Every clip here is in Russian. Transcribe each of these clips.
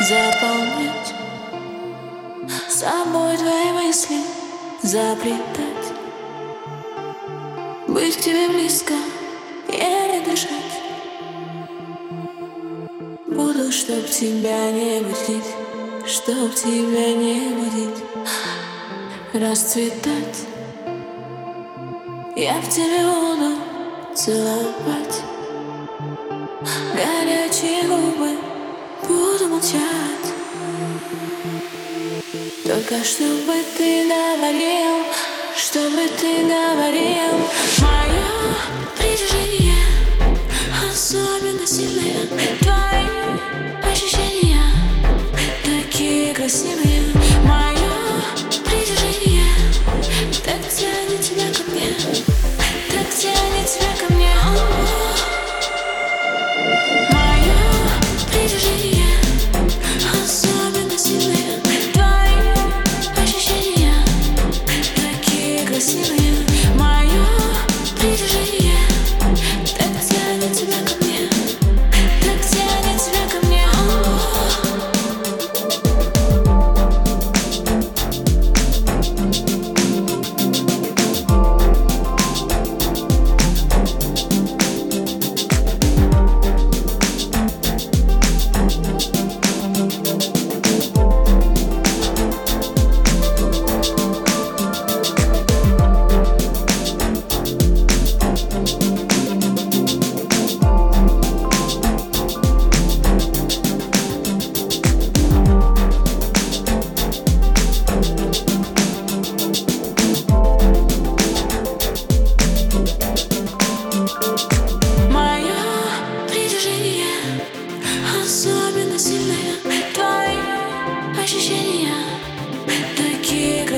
заполнять Собой твои мысли заплетать. Быть к тебе близко, еле дышать. Буду, чтоб тебя не будить Чтоб тебя не будить. Расцветать. Я в тебе буду целовать. Горячие буду молчать Только чтобы ты говорил Чтобы ты говорил. Мое притяжение Особенно сильное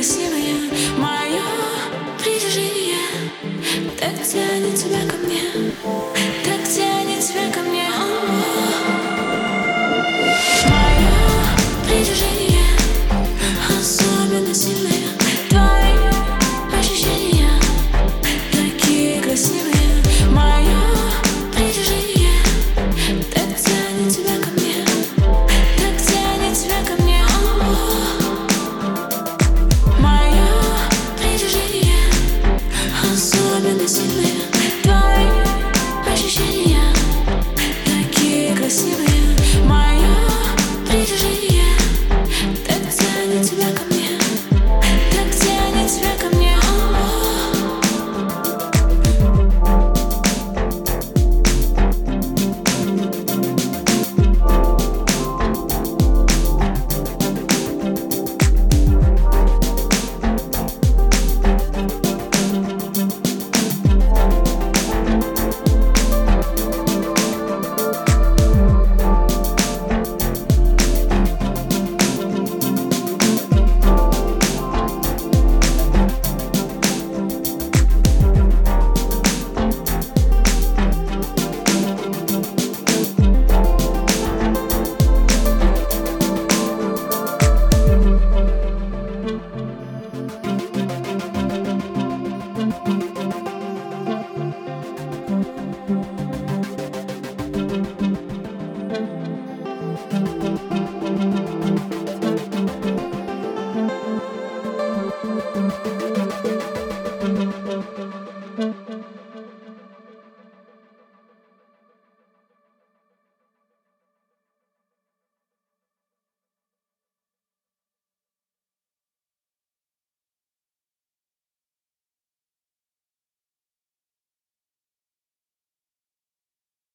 recibe Thank you.